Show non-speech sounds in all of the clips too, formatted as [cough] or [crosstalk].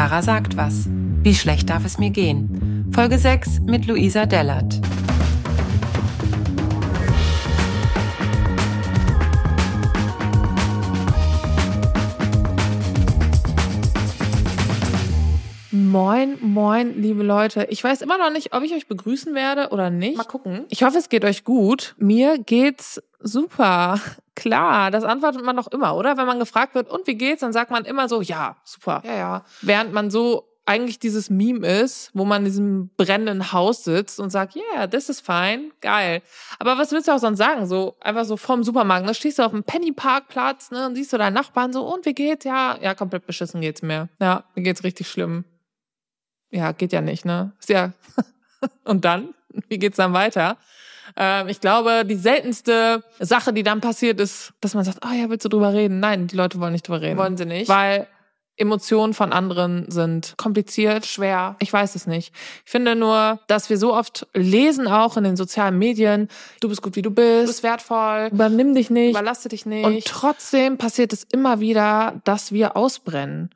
Clara sagt was. Wie schlecht darf es mir gehen? Folge 6 mit Luisa Dellert. Moin, moin, liebe Leute. Ich weiß immer noch nicht, ob ich euch begrüßen werde oder nicht. Mal gucken. Ich hoffe, es geht euch gut. Mir geht's super. Klar, das antwortet man doch immer, oder? Wenn man gefragt wird, und wie geht's, dann sagt man immer so, ja, super. Ja, ja. Während man so eigentlich dieses Meme ist, wo man in diesem brennenden Haus sitzt und sagt, yeah, this is fine, geil. Aber was willst du auch sonst sagen? So einfach so vom Supermarkt, da stehst du auf dem Penny-Parkplatz, ne, und siehst du deinen Nachbarn so, und wie geht's? Ja, ja, komplett beschissen geht's mir. Ja, mir geht's richtig schlimm ja, geht ja nicht, ne? Ist ja. [laughs] Und dann? Wie geht's dann weiter? Ähm, ich glaube, die seltenste Sache, die dann passiert, ist, dass man sagt, oh ja, willst du drüber reden? Nein, die Leute wollen nicht drüber reden. Wollen sie nicht? Weil Emotionen von anderen sind kompliziert, schwer. Ich weiß es nicht. Ich finde nur, dass wir so oft lesen auch in den sozialen Medien, du bist gut wie du bist, du bist wertvoll, übernimm dich nicht, überlasse dich nicht. Und trotzdem passiert es immer wieder, dass wir ausbrennen.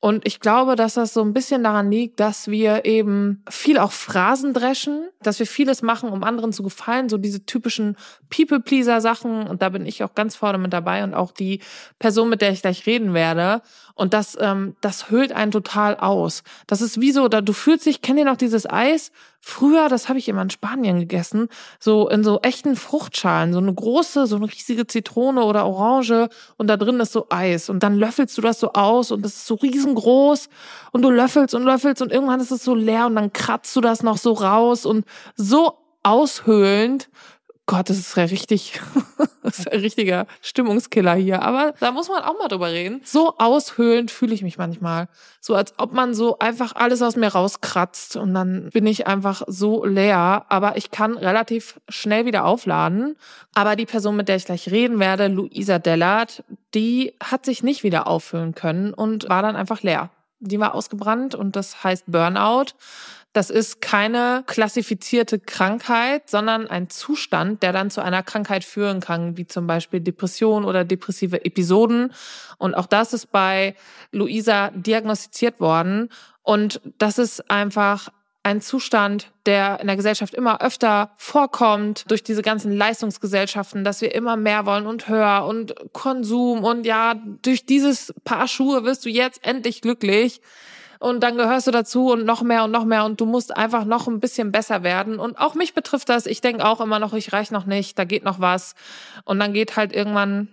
Und ich glaube, dass das so ein bisschen daran liegt, dass wir eben viel auch Phrasen dreschen, dass wir vieles machen, um anderen zu gefallen, so diese typischen People-Pleaser-Sachen. Und da bin ich auch ganz vorne mit dabei und auch die Person, mit der ich gleich reden werde. Und das, ähm, das hüllt einen total aus. Das ist wie so, da du fühlst dich, kennt ihr noch dieses Eis? Früher, das habe ich immer in Spanien gegessen, so in so echten Fruchtschalen, so eine große, so eine riesige Zitrone oder Orange und da drin ist so Eis. Und dann löffelst du das so aus und das ist so riesengroß und du löffelst und löffelst und irgendwann ist es so leer und dann kratzt du das noch so raus und so aushöhlend Gott, das ist ja richtig, [laughs] das ist ein richtiger Stimmungskiller hier. Aber da muss man auch mal drüber reden. So aushöhlend fühle ich mich manchmal. So als ob man so einfach alles aus mir rauskratzt und dann bin ich einfach so leer. Aber ich kann relativ schnell wieder aufladen. Aber die Person, mit der ich gleich reden werde, Luisa Dellert, die hat sich nicht wieder auffüllen können und war dann einfach leer. Die war ausgebrannt und das heißt Burnout. Das ist keine klassifizierte Krankheit, sondern ein Zustand, der dann zu einer Krankheit führen kann, wie zum Beispiel Depression oder depressive Episoden. Und auch das ist bei Luisa diagnostiziert worden. Und das ist einfach ein Zustand, der in der Gesellschaft immer öfter vorkommt durch diese ganzen Leistungsgesellschaften, dass wir immer mehr wollen und höher und Konsum und ja, durch dieses Paar Schuhe wirst du jetzt endlich glücklich und dann gehörst du dazu und noch mehr und noch mehr und du musst einfach noch ein bisschen besser werden. Und auch mich betrifft das. Ich denke auch immer noch, ich reich noch nicht, da geht noch was. Und dann geht halt irgendwann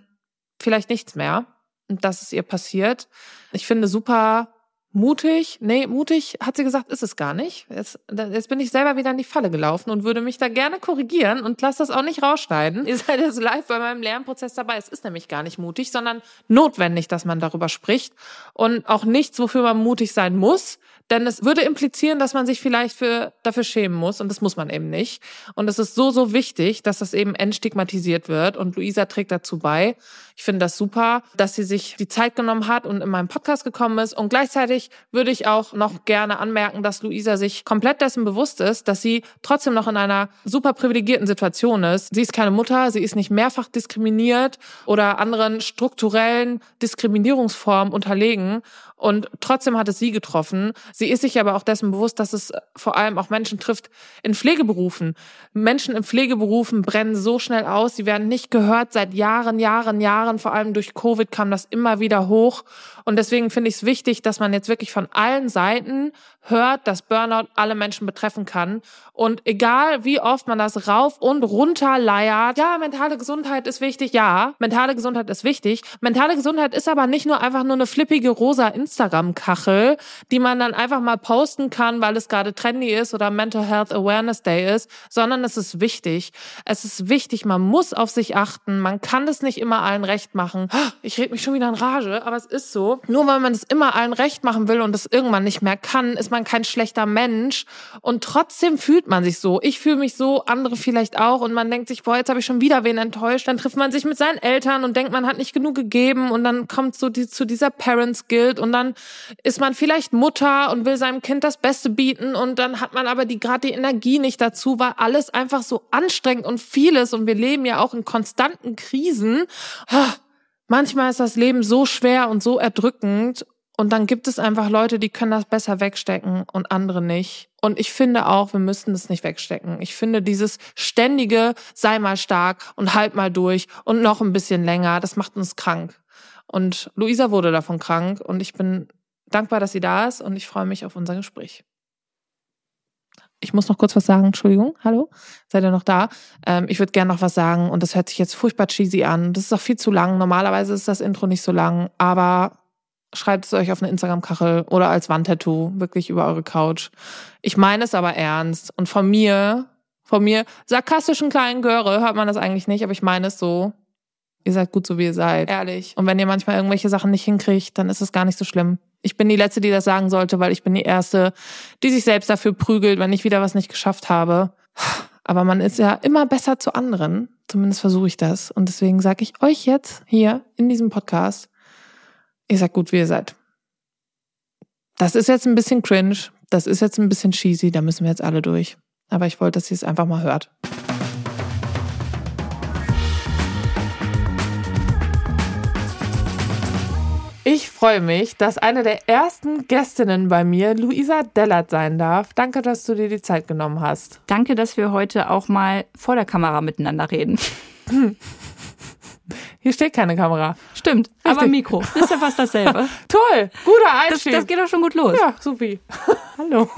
vielleicht nichts mehr. Und das ist ihr passiert. Ich finde super Mutig, nee, mutig hat sie gesagt, ist es gar nicht. Jetzt, jetzt bin ich selber wieder in die Falle gelaufen und würde mich da gerne korrigieren und lasse das auch nicht rausschneiden. [laughs] Ihr seid jetzt live bei meinem Lernprozess dabei. Es ist nämlich gar nicht mutig, sondern notwendig, dass man darüber spricht und auch nichts, wofür man mutig sein muss, denn es würde implizieren, dass man sich vielleicht für, dafür schämen muss und das muss man eben nicht. Und es ist so, so wichtig, dass das eben entstigmatisiert wird und Luisa trägt dazu bei. Ich finde das super, dass sie sich die Zeit genommen hat und in meinem Podcast gekommen ist. Und gleichzeitig würde ich auch noch gerne anmerken, dass Luisa sich komplett dessen bewusst ist, dass sie trotzdem noch in einer super privilegierten Situation ist. Sie ist keine Mutter, sie ist nicht mehrfach diskriminiert oder anderen strukturellen Diskriminierungsformen unterlegen. Und trotzdem hat es sie getroffen. Sie ist sich aber auch dessen bewusst, dass es vor allem auch Menschen trifft in Pflegeberufen. Menschen in Pflegeberufen brennen so schnell aus. Sie werden nicht gehört seit Jahren, Jahren, Jahren. Vor allem durch Covid kam das immer wieder hoch. Und deswegen finde ich es wichtig, dass man jetzt wirklich von allen Seiten hört, dass Burnout alle Menschen betreffen kann. Und egal wie oft man das rauf und runter leiert, ja, mentale Gesundheit ist wichtig, ja, mentale Gesundheit ist wichtig. Mentale Gesundheit ist aber nicht nur einfach nur eine flippige rosa Instagram-Kachel, die man dann einfach mal posten kann, weil es gerade trendy ist oder Mental Health Awareness Day ist, sondern es ist wichtig. Es ist wichtig, man muss auf sich achten, man kann es nicht immer allen recht machen. Ich rede mich schon wieder in Rage, aber es ist so. Nur weil man es immer allen recht machen will und es irgendwann nicht mehr kann, ist man kein schlechter Mensch und trotzdem fühlt man sich so. Ich fühle mich so, andere vielleicht auch und man denkt sich, boah, jetzt habe ich schon wieder wen enttäuscht. Dann trifft man sich mit seinen Eltern und denkt, man hat nicht genug gegeben und dann kommt so die, zu dieser Parents Guild und dann ist man vielleicht Mutter und will seinem Kind das Beste bieten und dann hat man aber die gerade die Energie nicht dazu, weil alles einfach so anstrengend und vieles und wir leben ja auch in konstanten Krisen. Manchmal ist das Leben so schwer und so erdrückend Und dann gibt es einfach Leute, die können das besser wegstecken und andere nicht. Und ich finde auch, wir müssten das nicht wegstecken. Ich finde dieses ständige, sei mal stark und halt mal durch und noch ein bisschen länger, das macht uns krank. Und Luisa wurde davon krank und ich bin dankbar, dass sie da ist und ich freue mich auf unser Gespräch. Ich muss noch kurz was sagen. Entschuldigung. Hallo? Seid ihr noch da? Ähm, ich würde gerne noch was sagen und das hört sich jetzt furchtbar cheesy an. Das ist auch viel zu lang. Normalerweise ist das Intro nicht so lang, aber schreibt es euch auf eine Instagram-Kachel oder als Wandtattoo, wirklich über eure Couch. Ich meine es aber ernst. Und von mir, von mir, sarkastischen kleinen Göre, hört man das eigentlich nicht, aber ich meine es so. Ihr seid gut so, wie ihr seid. Ehrlich. Und wenn ihr manchmal irgendwelche Sachen nicht hinkriegt, dann ist es gar nicht so schlimm. Ich bin die Letzte, die das sagen sollte, weil ich bin die Erste, die sich selbst dafür prügelt, wenn ich wieder was nicht geschafft habe. Aber man ist ja immer besser zu anderen. Zumindest versuche ich das. Und deswegen sage ich euch jetzt hier in diesem Podcast, ihr seid gut, wie ihr seid. Das ist jetzt ein bisschen cringe, das ist jetzt ein bisschen cheesy, da müssen wir jetzt alle durch. Aber ich wollte, dass ihr es einfach mal hört. Freue mich, dass eine der ersten Gästinnen bei mir Luisa Dellert sein darf. Danke, dass du dir die Zeit genommen hast. Danke, dass wir heute auch mal vor der Kamera miteinander reden. [laughs] Hier steht keine Kamera. Stimmt, Richtig. aber Mikro. Das ist ja fast dasselbe. [laughs] Toll, guter Einstieg. Das, das, geht doch schon gut los. Ja, supi. [laughs] Hallo.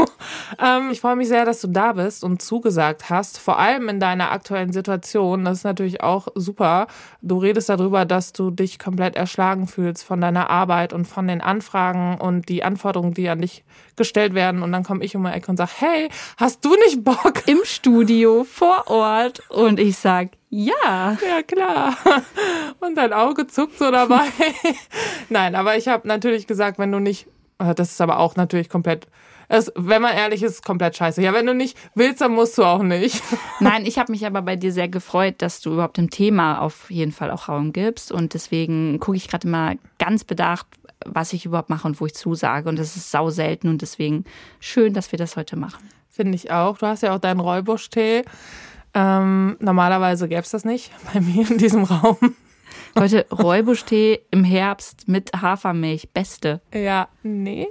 Ähm, ich freue mich sehr, dass du da bist und zugesagt hast. Vor allem in deiner aktuellen Situation. Das ist natürlich auch super. Du redest darüber, dass du dich komplett erschlagen fühlst von deiner Arbeit und von den Anfragen und die Anforderungen, die an dich gestellt werden. Und dann komme ich um die Ecke und sage, hey, hast du nicht Bock? Im Studio, vor Ort. Und ich sag, ja. Ja, klar. [laughs] Und dein Auge zuckt so dabei. [laughs] Nein, aber ich habe natürlich gesagt, wenn du nicht, äh, das ist aber auch natürlich komplett, es, wenn man ehrlich ist, komplett scheiße. Ja, wenn du nicht willst, dann musst du auch nicht. [laughs] Nein, ich habe mich aber bei dir sehr gefreut, dass du überhaupt dem Thema auf jeden Fall auch Raum gibst. Und deswegen gucke ich gerade mal ganz bedacht, was ich überhaupt mache und wo ich zusage. Und das ist sau selten und deswegen schön, dass wir das heute machen. Finde ich auch. Du hast ja auch deinen Räubusch-Tee. Ähm, normalerweise gäbe es das nicht [laughs] bei mir in diesem Raum. Heute Räubusch-Tee im Herbst mit Hafermilch. Beste. Ja, nee.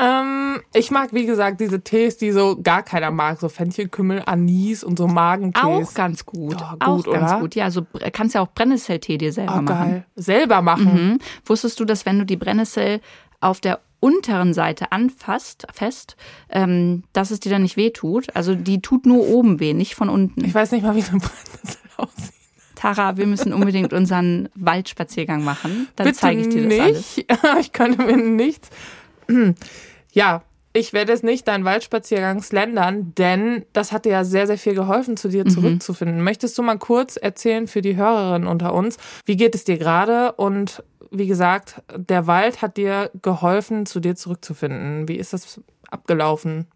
Ähm, ich mag, wie gesagt, diese Tees, die so gar keiner mag. So Fenchelkümmel, Anis und so Magentees. Auch ganz gut. Ja, gut auch oder? ganz gut. Ja, so kannst ja auch Brennnesseltee dir selber oh, machen. Geil. Selber machen. Mhm. Wusstest du, dass wenn du die Brennnessel auf der unteren Seite anfasst, fest, ähm, dass es dir dann nicht weh tut. Also die tut nur oben weh, nicht von unten. Ich weiß nicht mal, wie eine Brennnessel aussieht. Tara, wir müssen unbedingt unseren Waldspaziergang machen. Dann zeige ich dir das nicht. alles. [laughs] Ich könnte mir nichts. [clears throat] Ja, ich werde es nicht deinen Waldspaziergang slendern, denn das hat dir ja sehr, sehr viel geholfen, zu dir mhm. zurückzufinden. Möchtest du mal kurz erzählen für die Hörerinnen unter uns, wie geht es dir gerade und wie gesagt, der Wald hat dir geholfen, zu dir zurückzufinden. Wie ist das abgelaufen?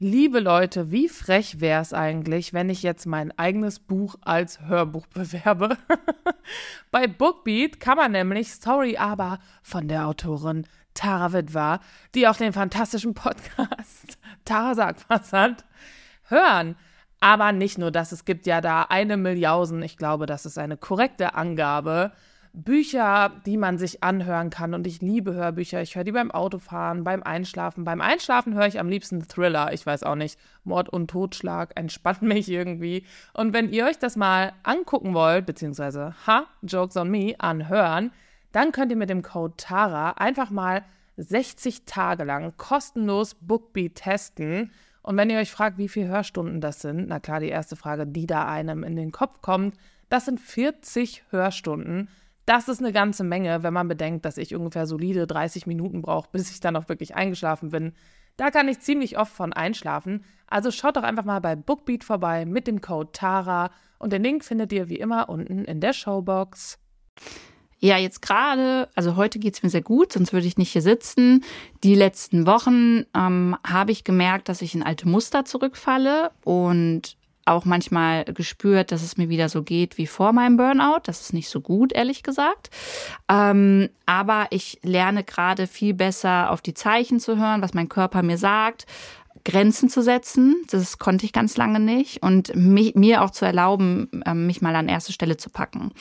Liebe Leute, wie frech wäre es eigentlich, wenn ich jetzt mein eigenes Buch als Hörbuch bewerbe? [laughs] Bei Bookbeat kann man nämlich Story aber von der Autorin Tara Witwer, die auch den fantastischen Podcast [laughs] Tara sagt was hat, hören. Aber nicht nur das, es gibt ja da eine Milliausen, ich glaube, das ist eine korrekte Angabe, Bücher, die man sich anhören kann. Und ich liebe Hörbücher. Ich höre die beim Autofahren, beim Einschlafen. Beim Einschlafen höre ich am liebsten Thriller. Ich weiß auch nicht. Mord und Totschlag [laughs] entspannt mich irgendwie. Und wenn ihr euch das mal angucken wollt, beziehungsweise, ha, Jokes on Me, anhören, dann könnt ihr mit dem Code TARA einfach mal 60 Tage lang kostenlos Bookbeat testen. Und wenn ihr euch fragt, wie viele Hörstunden das sind, na klar, die erste Frage, die da einem in den Kopf kommt, das sind 40 Hörstunden. Das ist eine ganze Menge, wenn man bedenkt, dass ich ungefähr solide 30 Minuten brauche, bis ich dann auch wirklich eingeschlafen bin. Da kann ich ziemlich oft von einschlafen. Also schaut doch einfach mal bei Bookbeat vorbei mit dem Code TARA und den Link findet ihr wie immer unten in der Showbox. Ja, jetzt gerade, also heute geht es mir sehr gut, sonst würde ich nicht hier sitzen. Die letzten Wochen ähm, habe ich gemerkt, dass ich in alte Muster zurückfalle und auch manchmal gespürt, dass es mir wieder so geht wie vor meinem Burnout. Das ist nicht so gut, ehrlich gesagt. Ähm, aber ich lerne gerade viel besser auf die Zeichen zu hören, was mein Körper mir sagt. Grenzen zu setzen, das konnte ich ganz lange nicht und mich, mir auch zu erlauben, ähm, mich mal an erste Stelle zu packen.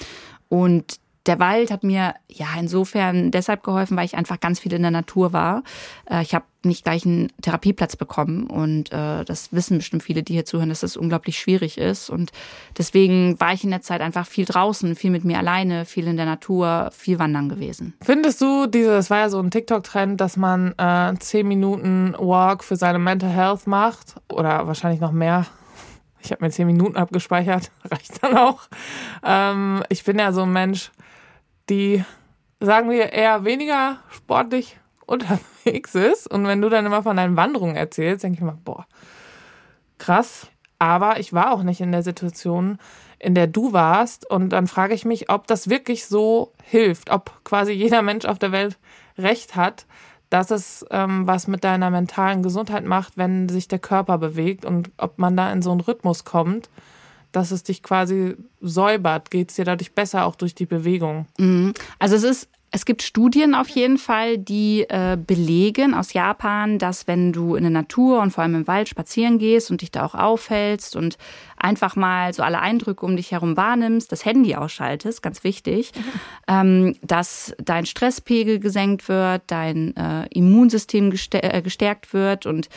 Und der Wald hat mir ja insofern deshalb geholfen, weil ich einfach ganz viel in der Natur war. Äh, ich habe nicht gleich einen Therapieplatz bekommen und äh, das wissen bestimmt viele, die hier zuhören, dass das unglaublich schwierig ist und deswegen war ich in der Zeit einfach viel draußen, viel mit mir alleine, viel in der Natur, viel wandern gewesen. Findest du, diese, das war ja so ein TikTok-Trend, dass man äh, zehn Minuten Walk für seine Mental Health macht oder wahrscheinlich noch mehr? Ich habe mir zehn Minuten abgespeichert, [laughs] reicht dann auch. Ähm, ich bin ja so ein Mensch, die, sagen wir, eher weniger sportlich [laughs] unterwegs ist. Und wenn du dann immer von deinen Wanderungen erzählst, denke ich mir, boah, krass. Aber ich war auch nicht in der Situation, in der du warst. Und dann frage ich mich, ob das wirklich so hilft, ob quasi jeder Mensch auf der Welt recht hat, dass es ähm, was mit deiner mentalen Gesundheit macht, wenn sich der Körper bewegt und ob man da in so einen Rhythmus kommt, dass es dich quasi säubert. Geht es dir dadurch besser, auch durch die Bewegung? Mhm. Also es ist es gibt Studien auf jeden Fall, die äh, belegen aus Japan, dass wenn du in der Natur und vor allem im Wald spazieren gehst und dich da auch aufhältst und einfach mal so alle Eindrücke um dich herum wahrnimmst, das Handy ausschaltest, ganz wichtig, mhm. ähm, dass dein Stresspegel gesenkt wird, dein äh, Immunsystem äh, gestärkt wird und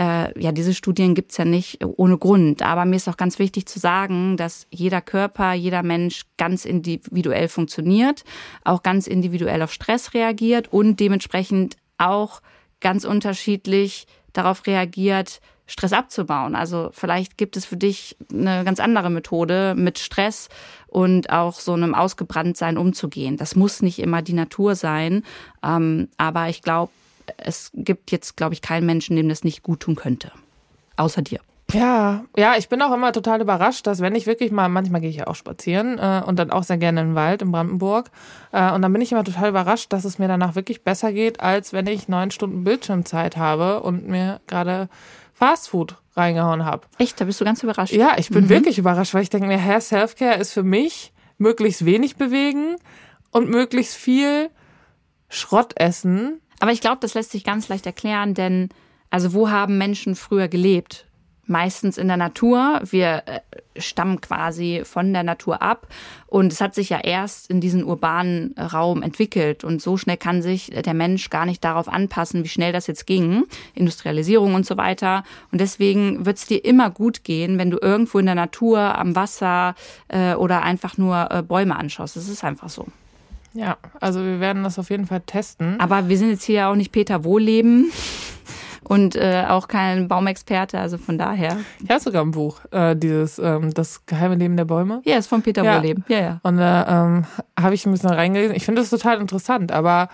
äh, ja, diese Studien gibt's ja nicht ohne Grund. Aber mir ist auch ganz wichtig zu sagen, dass jeder Körper, jeder Mensch ganz individuell funktioniert, auch ganz individuell auf Stress reagiert und dementsprechend auch ganz unterschiedlich darauf reagiert, Stress abzubauen. Also vielleicht gibt es für dich eine ganz andere Methode, mit Stress und auch so einem Ausgebranntsein umzugehen. Das muss nicht immer die Natur sein, ähm, aber ich glaube, es gibt jetzt, glaube ich, keinen Menschen, dem das nicht gut tun könnte. Außer dir. Ja, ja, ich bin auch immer total überrascht, dass wenn ich wirklich mal, manchmal gehe ich ja auch spazieren äh, und dann auch sehr gerne in den Wald in Brandenburg. Äh, und dann bin ich immer total überrascht, dass es mir danach wirklich besser geht, als wenn ich neun Stunden Bildschirmzeit habe und mir gerade Fastfood reingehauen habe. Echt, da bist du ganz überrascht. Ja, ich bin mhm. wirklich überrascht, weil ich denke mir, Herr Selfcare ist für mich möglichst wenig bewegen und möglichst viel Schrott essen aber ich glaube, das lässt sich ganz leicht erklären, denn also wo haben Menschen früher gelebt? Meistens in der Natur. Wir äh, stammen quasi von der Natur ab. Und es hat sich ja erst in diesen urbanen Raum entwickelt. Und so schnell kann sich der Mensch gar nicht darauf anpassen, wie schnell das jetzt ging. Industrialisierung und so weiter. Und deswegen wird es dir immer gut gehen, wenn du irgendwo in der Natur, am Wasser äh, oder einfach nur äh, Bäume anschaust. Das ist einfach so. Ja, also wir werden das auf jeden Fall testen. Aber wir sind jetzt hier auch nicht Peter Wohleben [laughs] und äh, auch kein Baumexperte, also von daher. Ich habe sogar ein Buch, äh, dieses ähm, Das geheime Leben der Bäume. Ja, ist von Peter ja. Wohleben. Ja, ja. Und da ähm, habe ich ein bisschen reingelesen. Ich finde das total interessant, aber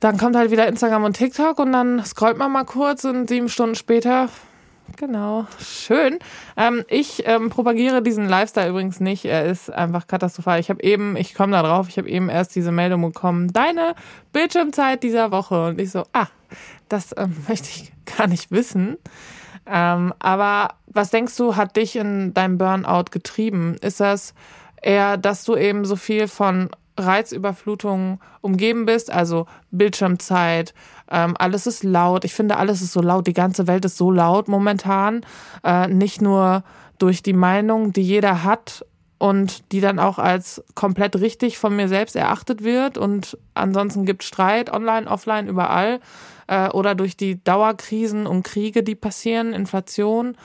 dann kommt halt wieder Instagram und TikTok und dann scrollt man mal kurz und sieben Stunden später Genau, schön. Ähm, ich ähm, propagiere diesen Lifestyle übrigens nicht. Er ist einfach katastrophal. Ich habe eben, ich komme da drauf, ich habe eben erst diese Meldung bekommen, deine Bildschirmzeit dieser Woche. Und ich so, ah, das ähm, [laughs] möchte ich gar nicht wissen. Ähm, aber was denkst du, hat dich in deinem Burnout getrieben? Ist das eher, dass du eben so viel von Reizüberflutung umgeben bist, also Bildschirmzeit, ähm, alles ist laut. Ich finde, alles ist so laut. Die ganze Welt ist so laut momentan. Äh, nicht nur durch die Meinung, die jeder hat und die dann auch als komplett richtig von mir selbst erachtet wird. Und ansonsten gibt Streit online, offline, überall. Äh, oder durch die Dauerkrisen und Kriege, die passieren, Inflation.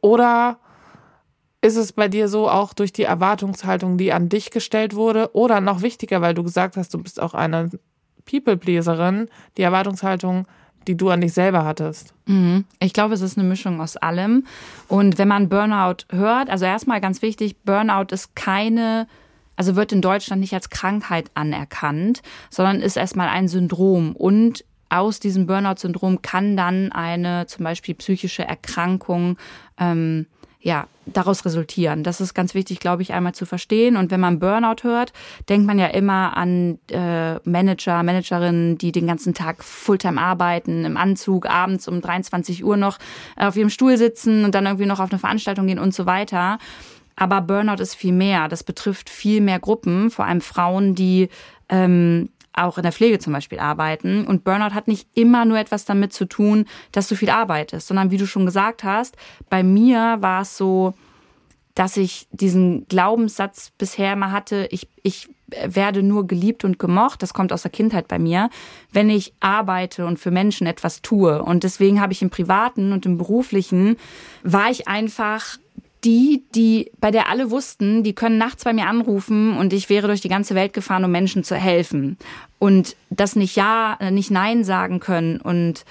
Oder ist es bei dir so auch durch die Erwartungshaltung, die an dich gestellt wurde? Oder noch wichtiger, weil du gesagt hast, du bist auch eine People-Pleaserin, die Erwartungshaltung, die du an dich selber hattest? Mhm. Ich glaube, es ist eine Mischung aus allem. Und wenn man Burnout hört, also erstmal ganz wichtig, Burnout ist keine, also wird in Deutschland nicht als Krankheit anerkannt, sondern ist erstmal ein Syndrom. Und aus diesem Burnout-Syndrom kann dann eine zum Beispiel psychische Erkrankung ähm, ja, daraus resultieren. Das ist ganz wichtig, glaube ich, einmal zu verstehen. Und wenn man Burnout hört, denkt man ja immer an äh, Manager, Managerinnen, die den ganzen Tag Fulltime arbeiten, im Anzug, abends um 23 Uhr noch auf ihrem Stuhl sitzen und dann irgendwie noch auf eine Veranstaltung gehen und so weiter. Aber Burnout ist viel mehr. Das betrifft viel mehr Gruppen, vor allem Frauen, die ähm, auch in der Pflege zum Beispiel arbeiten. Und Burnout hat nicht immer nur etwas damit zu tun, dass du viel arbeitest, sondern wie du schon gesagt hast, bei mir war es so, dass ich diesen Glaubenssatz bisher immer hatte, ich, ich werde nur geliebt und gemocht, das kommt aus der Kindheit bei mir, wenn ich arbeite und für Menschen etwas tue. Und deswegen habe ich im Privaten und im Beruflichen, war ich einfach die, die, bei der alle wussten, die können nachts bei mir anrufen und ich wäre durch die ganze Welt gefahren, um Menschen zu helfen. Und das nicht Ja, äh, nicht Nein sagen können und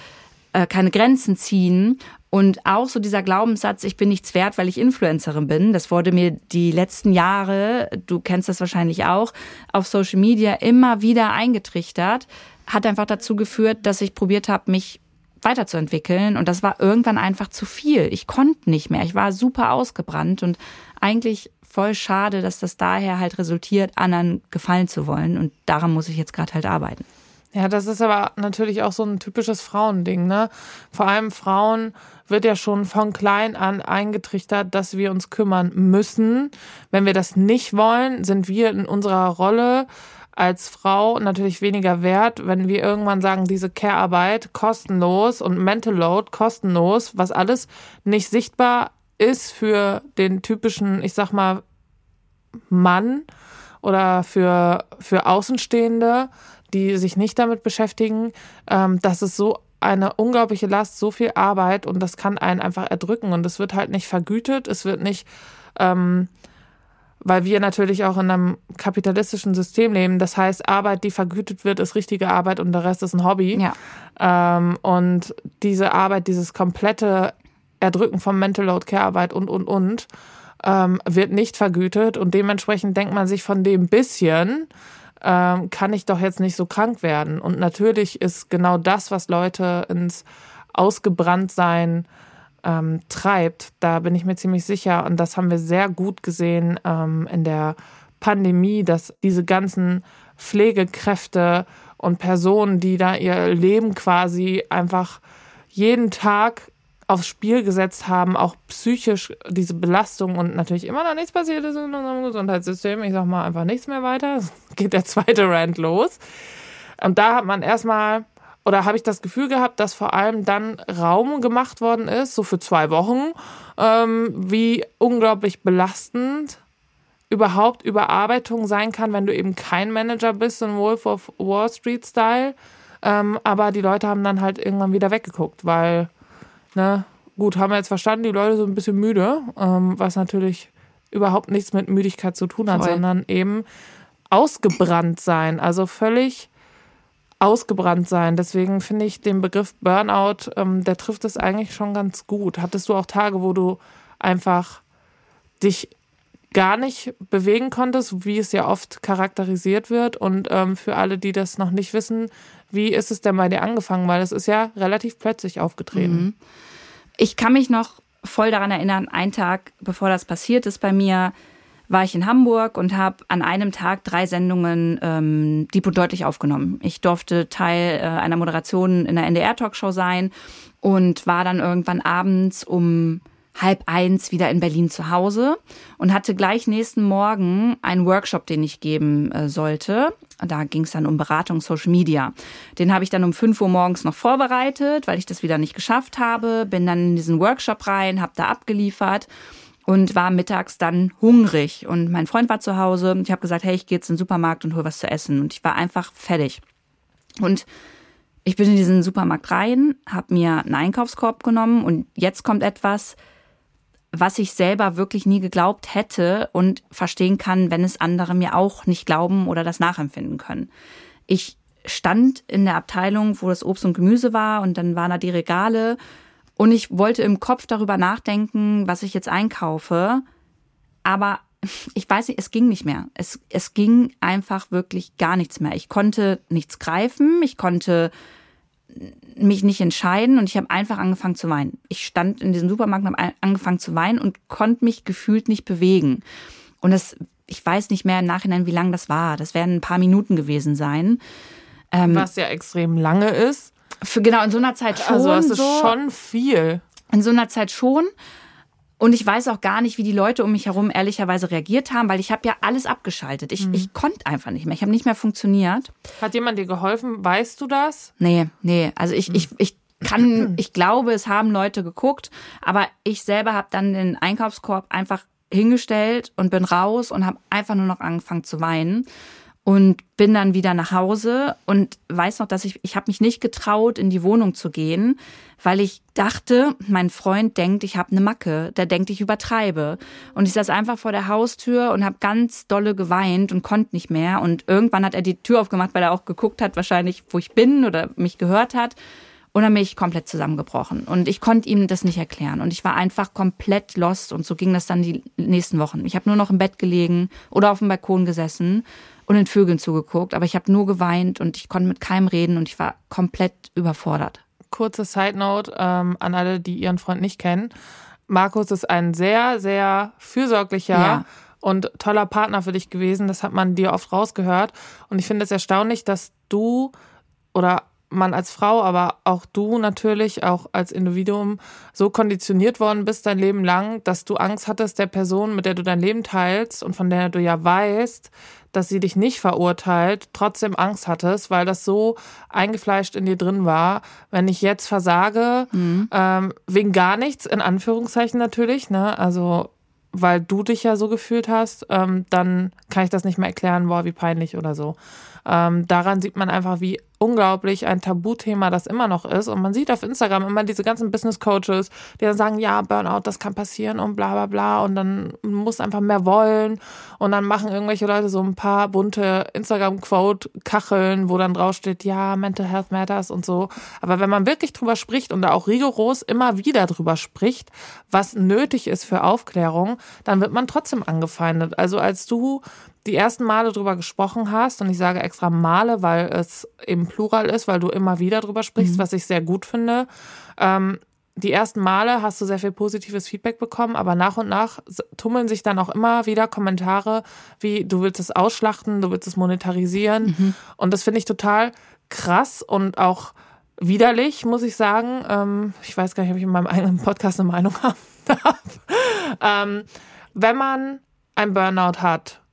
äh, keine Grenzen ziehen. Und auch so dieser Glaubenssatz, ich bin nichts wert, weil ich Influencerin bin, das wurde mir die letzten Jahre, du kennst das wahrscheinlich auch, auf Social Media immer wieder eingetrichtert, hat einfach dazu geführt, dass ich probiert habe, mich weiterzuentwickeln. Und das war irgendwann einfach zu viel. Ich konnte nicht mehr. Ich war super ausgebrannt und eigentlich voll schade, dass das daher halt resultiert, anderen gefallen zu wollen. Und daran muss ich jetzt gerade halt arbeiten. Ja, das ist aber natürlich auch so ein typisches Frauending, ne? Vor allem Frauen wird ja schon von klein an eingetrichtert, dass wir uns kümmern müssen. Wenn wir das nicht wollen, sind wir in unserer Rolle als Frau natürlich weniger wert, wenn wir irgendwann sagen, diese Care-Arbeit kostenlos und Mental Load kostenlos, was alles nicht sichtbar ist für den typischen, ich sag mal, Mann oder für, für Außenstehende, die sich nicht damit beschäftigen, ähm, dass es so eine unglaubliche Last, so viel Arbeit und das kann einen einfach erdrücken und es wird halt nicht vergütet, es wird nicht ähm, weil wir natürlich auch in einem kapitalistischen System leben. Das heißt, Arbeit, die vergütet wird, ist richtige Arbeit und der Rest ist ein Hobby. Ja. Ähm, und diese Arbeit, dieses komplette Erdrücken von Mental Load Care Arbeit und, und, und, ähm, wird nicht vergütet und dementsprechend denkt man sich von dem bisschen, ähm, kann ich doch jetzt nicht so krank werden. Und natürlich ist genau das, was Leute ins Ausgebranntsein ähm, treibt. Da bin ich mir ziemlich sicher. Und das haben wir sehr gut gesehen ähm, in der Pandemie, dass diese ganzen Pflegekräfte und Personen, die da ihr Leben quasi einfach jeden Tag aufs Spiel gesetzt haben, auch psychisch diese Belastung und natürlich immer noch nichts passiert ist in unserem Gesundheitssystem. Ich sag mal einfach nichts mehr weiter. [laughs] Geht der zweite Rand los. Und da hat man erstmal oder habe ich das Gefühl gehabt, dass vor allem dann Raum gemacht worden ist, so für zwei Wochen, ähm, wie unglaublich belastend überhaupt Überarbeitung sein kann, wenn du eben kein Manager bist, in Wolf of Wall Street Style. Ähm, aber die Leute haben dann halt irgendwann wieder weggeguckt, weil, ne, gut, haben wir jetzt verstanden, die Leute sind ein bisschen müde, ähm, was natürlich überhaupt nichts mit Müdigkeit zu tun hat, Voll. sondern eben ausgebrannt sein. Also völlig ausgebrannt sein. Deswegen finde ich den Begriff Burnout, ähm, der trifft es eigentlich schon ganz gut. Hattest du auch Tage, wo du einfach dich gar nicht bewegen konntest, wie es ja oft charakterisiert wird? Und ähm, für alle, die das noch nicht wissen, wie ist es denn bei dir angefangen? Weil es ist ja relativ plötzlich aufgetreten. Mhm. Ich kann mich noch voll daran erinnern, einen Tag bevor das passiert ist bei mir, war ich in Hamburg und habe an einem Tag drei Sendungen ähm, deep und deutlich aufgenommen. Ich durfte Teil äh, einer Moderation in der NDR-Talkshow sein und war dann irgendwann abends um halb eins wieder in Berlin zu Hause und hatte gleich nächsten Morgen einen Workshop, den ich geben äh, sollte. Da ging es dann um Beratung Social Media. Den habe ich dann um fünf Uhr morgens noch vorbereitet, weil ich das wieder nicht geschafft habe. Bin dann in diesen Workshop rein, habe da abgeliefert und war mittags dann hungrig. Und mein Freund war zu Hause. Ich habe gesagt, hey, ich gehe jetzt in den Supermarkt und hol was zu essen. Und ich war einfach fertig. Und ich bin in diesen Supermarkt rein, habe mir einen Einkaufskorb genommen und jetzt kommt etwas, was ich selber wirklich nie geglaubt hätte und verstehen kann, wenn es andere mir auch nicht glauben oder das nachempfinden können. Ich stand in der Abteilung, wo das Obst und Gemüse war und dann waren da die Regale und ich wollte im Kopf darüber nachdenken, was ich jetzt einkaufe. Aber [laughs] ich weiß nicht, es ging nicht mehr. Es, es ging einfach wirklich gar nichts mehr. Ich konnte nichts greifen, ich konnte mich nicht entscheiden und ich habe einfach angefangen zu weinen. Ich stand in diesem Supermarkt und habe angefangen zu weinen und konnte mich gefühlt nicht bewegen. Und das, ich weiß nicht mehr im Nachhinein, wie lang das war. Das werden ein paar Minuten gewesen sein. Ähm, Was ja extrem lange ist. Für, genau, in so einer Zeit schon. Also das ist so, schon viel. In so einer Zeit schon. Und ich weiß auch gar nicht, wie die Leute um mich herum ehrlicherweise reagiert haben, weil ich habe ja alles abgeschaltet. Ich, mhm. ich konnte einfach nicht mehr. Ich habe nicht mehr funktioniert. Hat jemand dir geholfen? Weißt du das? Nee, nee. Also ich, mhm. ich, ich kann, ich glaube, es haben Leute geguckt, aber ich selber habe dann den Einkaufskorb einfach hingestellt und bin raus und habe einfach nur noch angefangen zu weinen. Und bin dann wieder nach Hause und weiß noch, dass ich, ich habe mich nicht getraut, in die Wohnung zu gehen, weil ich dachte, mein Freund denkt, ich habe eine Macke, der denkt, ich übertreibe. Und ich saß einfach vor der Haustür und habe ganz dolle geweint und konnte nicht mehr. Und irgendwann hat er die Tür aufgemacht, weil er auch geguckt hat, wahrscheinlich, wo ich bin oder mich gehört hat. Und dann bin ich komplett zusammengebrochen. Und ich konnte ihm das nicht erklären. Und ich war einfach komplett lost. Und so ging das dann die nächsten Wochen. Ich habe nur noch im Bett gelegen oder auf dem Balkon gesessen und den Vögeln zugeguckt. Aber ich habe nur geweint und ich konnte mit keinem reden und ich war komplett überfordert. Kurze Side Note ähm, an alle, die ihren Freund nicht kennen. Markus ist ein sehr, sehr fürsorglicher ja. und toller Partner für dich gewesen. Das hat man dir oft rausgehört. Und ich finde es erstaunlich, dass du oder man als Frau, aber auch du natürlich, auch als Individuum, so konditioniert worden bist dein Leben lang, dass du Angst hattest, der Person, mit der du dein Leben teilst und von der du ja weißt, dass sie dich nicht verurteilt, trotzdem Angst hattest, weil das so eingefleischt in dir drin war. Wenn ich jetzt versage, mhm. ähm, wegen gar nichts, in Anführungszeichen natürlich, ne, also weil du dich ja so gefühlt hast, ähm, dann kann ich das nicht mehr erklären, boah, wie peinlich oder so. Ähm, daran sieht man einfach, wie unglaublich ein Tabuthema das immer noch ist. Und man sieht auf Instagram immer diese ganzen Business Coaches, die dann sagen, ja, Burnout, das kann passieren und bla bla bla. Und dann muss einfach mehr wollen. Und dann machen irgendwelche Leute so ein paar bunte Instagram-Quote-Kacheln, wo dann draufsteht, ja, Mental Health Matters und so. Aber wenn man wirklich drüber spricht und da auch rigoros immer wieder drüber spricht, was nötig ist für Aufklärung, dann wird man trotzdem angefeindet. Also als du die ersten Male drüber gesprochen hast, und ich sage extra Male, weil es im Plural ist, weil du immer wieder drüber sprichst, mhm. was ich sehr gut finde. Ähm, die ersten Male hast du sehr viel positives Feedback bekommen, aber nach und nach tummeln sich dann auch immer wieder Kommentare wie, du willst es ausschlachten, du willst es monetarisieren. Mhm. Und das finde ich total krass und auch widerlich, muss ich sagen. Ähm, ich weiß gar nicht, ob ich in meinem eigenen Podcast eine Meinung [laughs] haben darf. Ähm, wenn man ein Burnout hat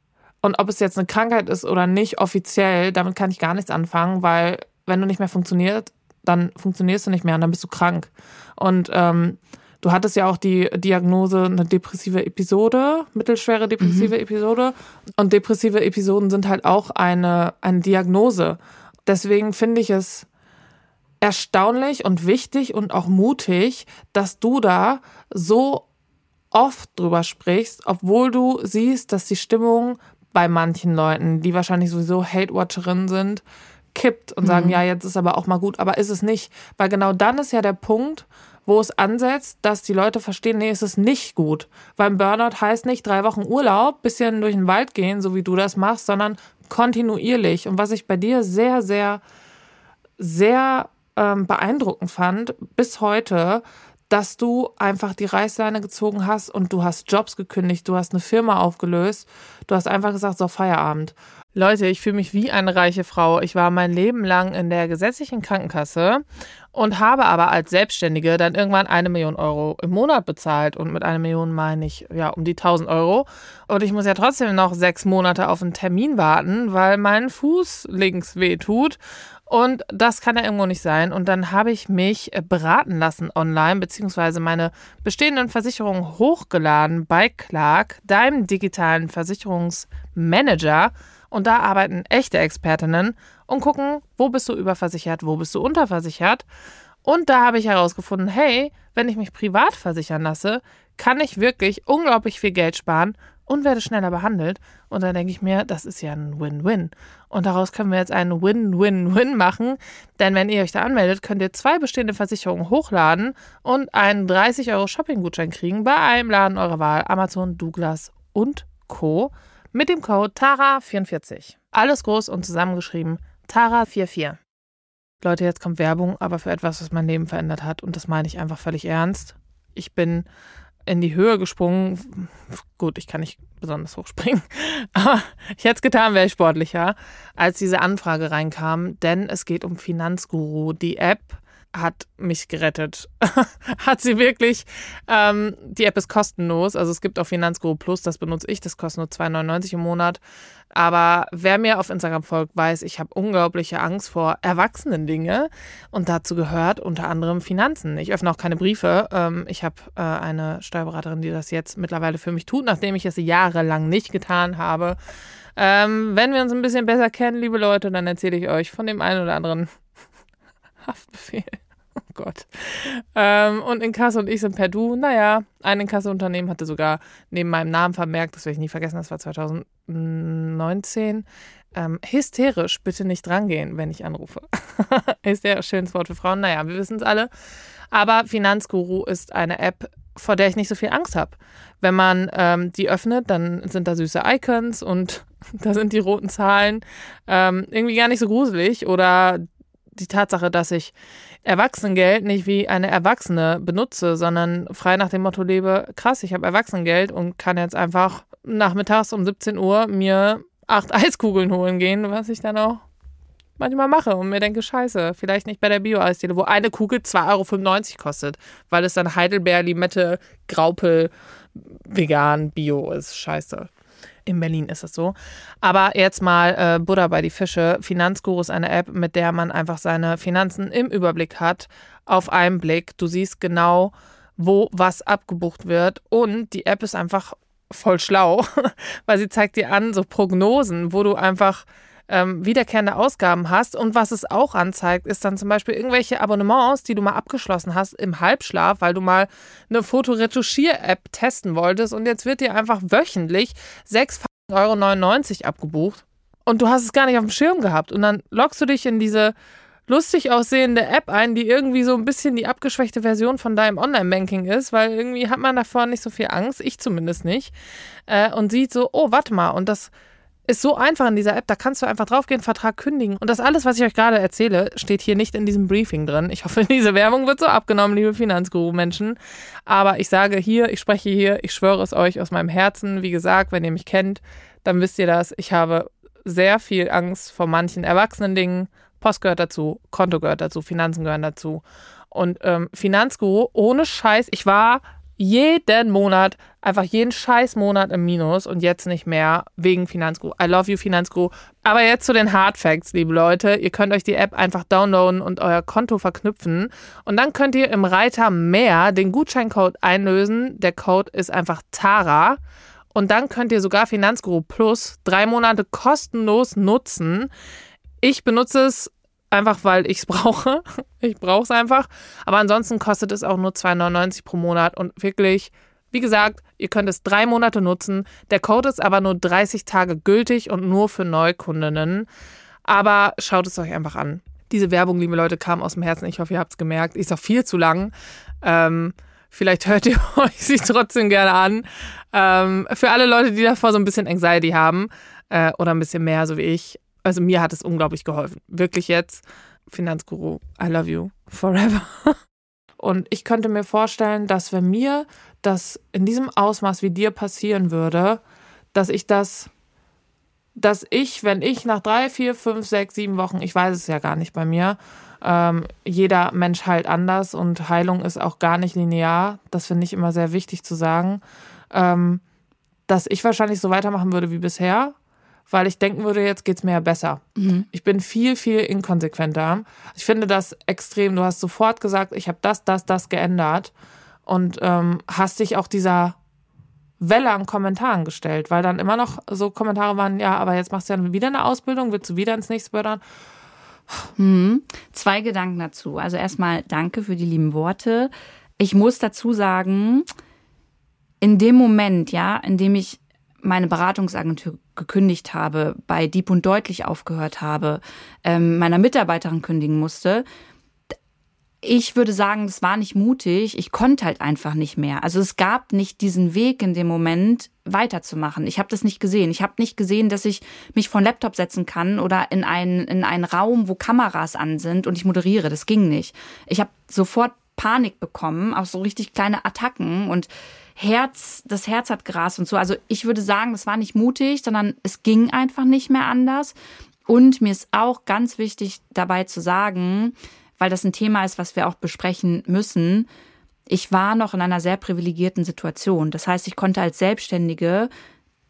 und ob es jetzt eine Krankheit ist oder nicht, offiziell, damit kann ich gar nichts anfangen, weil wenn du nicht mehr funktionierst, dann funktionierst du nicht mehr und dann bist du krank. Und ähm, du hattest ja auch die Diagnose, eine depressive Episode, mittelschwere depressive mhm. Episode. Und depressive Episoden sind halt auch eine, eine Diagnose. Deswegen finde ich es erstaunlich und wichtig und auch mutig, dass du da so oft drüber sprichst, obwohl du siehst, dass die Stimmung bei manchen Leuten, die wahrscheinlich sowieso Hate-Watcherinnen sind, kippt und sagen, mhm. ja, jetzt ist aber auch mal gut, aber ist es nicht. Weil genau dann ist ja der Punkt, wo es ansetzt, dass die Leute verstehen, nee, es ist nicht gut. Weil Burnout heißt nicht drei Wochen Urlaub, bisschen durch den Wald gehen, so wie du das machst, sondern kontinuierlich. Und was ich bei dir sehr, sehr, sehr ähm, beeindruckend fand, bis heute, dass du einfach die Reißleine gezogen hast und du hast Jobs gekündigt, du hast eine Firma aufgelöst, du hast einfach gesagt, so Feierabend. Leute, ich fühle mich wie eine reiche Frau. Ich war mein Leben lang in der gesetzlichen Krankenkasse und habe aber als Selbstständige dann irgendwann eine Million Euro im Monat bezahlt. Und mit einer Million meine ich ja um die 1000 Euro. Und ich muss ja trotzdem noch sechs Monate auf einen Termin warten, weil mein Fuß links weh tut. Und das kann ja irgendwo nicht sein. Und dann habe ich mich äh, beraten lassen online, beziehungsweise meine bestehenden Versicherungen hochgeladen bei Clark, deinem digitalen Versicherungsmanager. Und da arbeiten echte Expertinnen und gucken, wo bist du überversichert, wo bist du unterversichert. Und da habe ich herausgefunden, hey, wenn ich mich privat versichern lasse, kann ich wirklich unglaublich viel Geld sparen und werde schneller behandelt. Und dann denke ich mir, das ist ja ein Win-Win. Und daraus können wir jetzt einen Win-Win-Win machen. Denn wenn ihr euch da anmeldet, könnt ihr zwei bestehende Versicherungen hochladen und einen 30 Euro Shopping-Gutschein kriegen bei einem Laden eurer Wahl, Amazon, Douglas und Co. mit dem Code TARA44. Alles groß und zusammengeschrieben, TARA44. Leute, jetzt kommt Werbung, aber für etwas, was mein Leben verändert hat. Und das meine ich einfach völlig ernst. Ich bin in die Höhe gesprungen. Gut, ich kann nicht besonders hoch springen, [laughs] aber ich hätte es getan, wäre ich sportlicher, als diese Anfrage reinkam, denn es geht um Finanzguru, die App, hat mich gerettet. [laughs] hat sie wirklich. Ähm, die App ist kostenlos. Also es gibt auch Finanzguru Plus, das benutze ich. Das kostet nur 2,99 im Monat. Aber wer mir auf Instagram folgt, weiß, ich habe unglaubliche Angst vor erwachsenen Dingen. Und dazu gehört unter anderem Finanzen. Ich öffne auch keine Briefe. Ähm, ich habe äh, eine Steuerberaterin, die das jetzt mittlerweile für mich tut, nachdem ich es jahrelang nicht getan habe. Ähm, wenn wir uns ein bisschen besser kennen, liebe Leute, dann erzähle ich euch von dem einen oder anderen Haftbefehl. [laughs] Oh Gott. Ähm, und Inkasso und ich sind per Du. Naja, ein Inkasso-Unternehmen hatte sogar neben meinem Namen vermerkt, das werde ich nie vergessen, das war 2019. Ähm, hysterisch, bitte nicht drangehen, wenn ich anrufe. [laughs] hysterisch, schönes Wort für Frauen. Naja, wir wissen es alle. Aber Finanzguru ist eine App, vor der ich nicht so viel Angst habe. Wenn man ähm, die öffnet, dann sind da süße Icons und [laughs] da sind die roten Zahlen ähm, irgendwie gar nicht so gruselig. Oder die Tatsache, dass ich Erwachsenengeld nicht wie eine Erwachsene benutze, sondern frei nach dem Motto lebe, krass, ich habe Erwachsenengeld und kann jetzt einfach nachmittags um 17 Uhr mir acht [laughs] Eiskugeln holen gehen, was ich dann auch manchmal mache und mir denke, scheiße, vielleicht nicht bei der Bio-Eisdiele, wo eine Kugel 2,95 Euro kostet, weil es dann Heidelbeer, Limette, Graupel, vegan, Bio ist. Scheiße. In Berlin ist es so. Aber jetzt mal äh, Buddha bei die Fische. Finanzguru ist eine App, mit der man einfach seine Finanzen im Überblick hat, auf einen Blick. Du siehst genau, wo was abgebucht wird. Und die App ist einfach voll schlau, [laughs] weil sie zeigt dir an, so Prognosen, wo du einfach ähm, wiederkehrende Ausgaben hast. Und was es auch anzeigt, ist dann zum Beispiel irgendwelche Abonnements, die du mal abgeschlossen hast im Halbschlaf, weil du mal eine Fotoretuschier-App testen wolltest. Und jetzt wird dir einfach wöchentlich 6,99 Euro abgebucht. Und du hast es gar nicht auf dem Schirm gehabt. Und dann loggst du dich in diese lustig aussehende App ein, die irgendwie so ein bisschen die abgeschwächte Version von deinem Online-Banking ist, weil irgendwie hat man davor nicht so viel Angst, ich zumindest nicht, äh, und sieht so, oh, warte mal, und das ist so einfach in dieser App, da kannst du einfach draufgehen, Vertrag kündigen. Und das alles, was ich euch gerade erzähle, steht hier nicht in diesem Briefing drin. Ich hoffe, [laughs] diese Werbung wird so abgenommen, liebe Finanzguru-Menschen. Aber ich sage hier, ich spreche hier, ich schwöre es euch aus meinem Herzen. Wie gesagt, wenn ihr mich kennt, dann wisst ihr das. Ich habe sehr viel Angst vor manchen erwachsenen Dingen. Post gehört dazu, Konto gehört dazu, Finanzen gehören dazu. Und ähm, Finanzguru, ohne Scheiß, ich war jeden Monat, einfach jeden scheiß Monat im Minus und jetzt nicht mehr wegen Finanzguru. I love you, Finanzguru. Aber jetzt zu den Hard Facts, liebe Leute. Ihr könnt euch die App einfach downloaden und euer Konto verknüpfen. Und dann könnt ihr im Reiter mehr den Gutscheincode einlösen. Der Code ist einfach TARA. Und dann könnt ihr sogar Finanzguru Plus drei Monate kostenlos nutzen. Ich benutze es einfach weil ich es [laughs] brauche. Ich brauche es einfach. Aber ansonsten kostet es auch nur 2,99 pro Monat und wirklich, wie gesagt, ihr könnt es drei Monate nutzen. Der Code ist aber nur 30 Tage gültig und nur für Neukundinnen. Aber schaut es euch einfach an. Diese Werbung, liebe Leute, kam aus dem Herzen. Ich hoffe, ihr habt es gemerkt. Ist auch viel zu lang. Ähm, vielleicht hört ihr [laughs] euch sie trotzdem gerne an. Ähm, für alle Leute, die davor so ein bisschen Anxiety haben äh, oder ein bisschen mehr, so wie ich, also mir hat es unglaublich geholfen. Wirklich jetzt, Finanzguru, I love you forever. [laughs] Und ich könnte mir vorstellen, dass wenn mir das in diesem Ausmaß wie dir passieren würde, dass ich das, dass ich, wenn ich nach drei, vier, fünf, sechs, sieben Wochen, ich weiß es ja gar nicht bei mir, ähm, jeder Mensch heilt anders und Heilung ist auch gar nicht linear. Das finde ich immer sehr wichtig zu sagen. Ähm, dass ich wahrscheinlich so weitermachen würde wie bisher weil ich denken würde, jetzt geht es mir ja besser. Mhm. Ich bin viel, viel inkonsequenter. Ich finde das extrem. Du hast sofort gesagt, ich habe das, das, das geändert und ähm, hast dich auch dieser Welle an Kommentaren gestellt, weil dann immer noch so Kommentare waren, ja, aber jetzt machst du ja wieder eine Ausbildung, willst du wieder ins nächste fördern? Hm. Zwei Gedanken dazu. Also erstmal danke für die lieben Worte. Ich muss dazu sagen, in dem Moment, ja, in dem ich meine Beratungsagentur gekündigt habe, bei Dieb und Deutlich aufgehört habe, ähm, meiner Mitarbeiterin kündigen musste, ich würde sagen, das war nicht mutig. Ich konnte halt einfach nicht mehr. Also es gab nicht diesen Weg in dem Moment weiterzumachen. Ich habe das nicht gesehen. Ich habe nicht gesehen, dass ich mich vor Laptop setzen kann oder in einen in einen Raum, wo Kameras an sind und ich moderiere. Das ging nicht. Ich habe sofort Panik bekommen, auch so richtig kleine Attacken und Herz, das Herz hat Gras und so. Also ich würde sagen, das war nicht mutig, sondern es ging einfach nicht mehr anders. Und mir ist auch ganz wichtig dabei zu sagen, weil das ein Thema ist, was wir auch besprechen müssen. Ich war noch in einer sehr privilegierten Situation. Das heißt, ich konnte als Selbstständige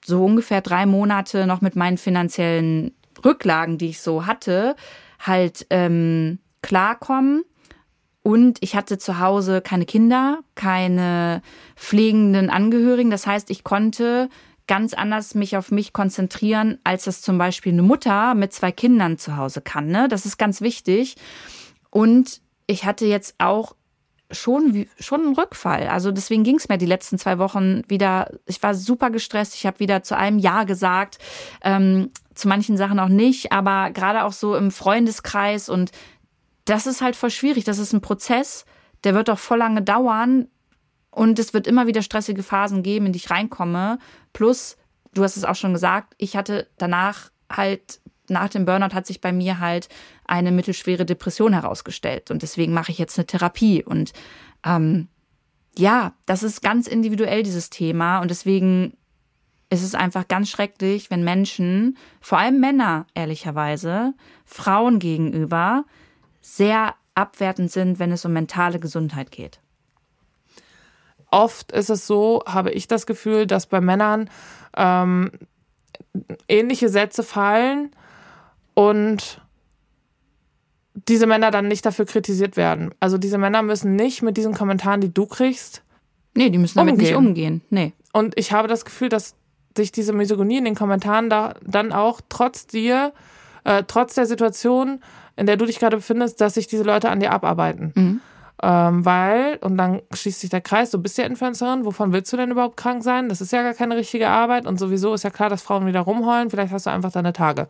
so ungefähr drei Monate noch mit meinen finanziellen Rücklagen, die ich so hatte, halt ähm, klarkommen und ich hatte zu Hause keine Kinder, keine pflegenden Angehörigen. Das heißt, ich konnte ganz anders mich auf mich konzentrieren, als das zum Beispiel eine Mutter mit zwei Kindern zu Hause kann. Ne? Das ist ganz wichtig. Und ich hatte jetzt auch schon, schon einen Rückfall. Also deswegen ging es mir die letzten zwei Wochen wieder. Ich war super gestresst. Ich habe wieder zu einem Ja gesagt, ähm, zu manchen Sachen auch nicht, aber gerade auch so im Freundeskreis. Und das ist halt voll schwierig. Das ist ein Prozess, der wird auch voll lange dauern. Und es wird immer wieder stressige Phasen geben, in die ich reinkomme. Plus, du hast es auch schon gesagt, ich hatte danach halt nach dem Burnout hat sich bei mir halt eine mittelschwere Depression herausgestellt. Und deswegen mache ich jetzt eine Therapie. Und ähm, ja, das ist ganz individuell, dieses Thema. Und deswegen ist es einfach ganz schrecklich, wenn Menschen, vor allem Männer ehrlicherweise, Frauen gegenüber sehr abwertend sind, wenn es um mentale Gesundheit geht. Oft ist es so, habe ich das Gefühl, dass bei Männern ähm, ähnliche Sätze fallen und diese Männer dann nicht dafür kritisiert werden. Also diese Männer müssen nicht mit diesen Kommentaren, die du kriegst, Nee, die müssen damit umgehen. nicht umgehen. Nee. Und ich habe das Gefühl, dass sich diese Misogonie in den Kommentaren da dann auch trotz dir, äh, trotz der Situation, in der du dich gerade befindest, dass sich diese Leute an dir abarbeiten. Mhm. Ähm, weil, und dann schließt sich der Kreis, du bist ja Influencerin, wovon willst du denn überhaupt krank sein? Das ist ja gar keine richtige Arbeit und sowieso ist ja klar, dass Frauen wieder rumheulen, vielleicht hast du einfach deine Tage.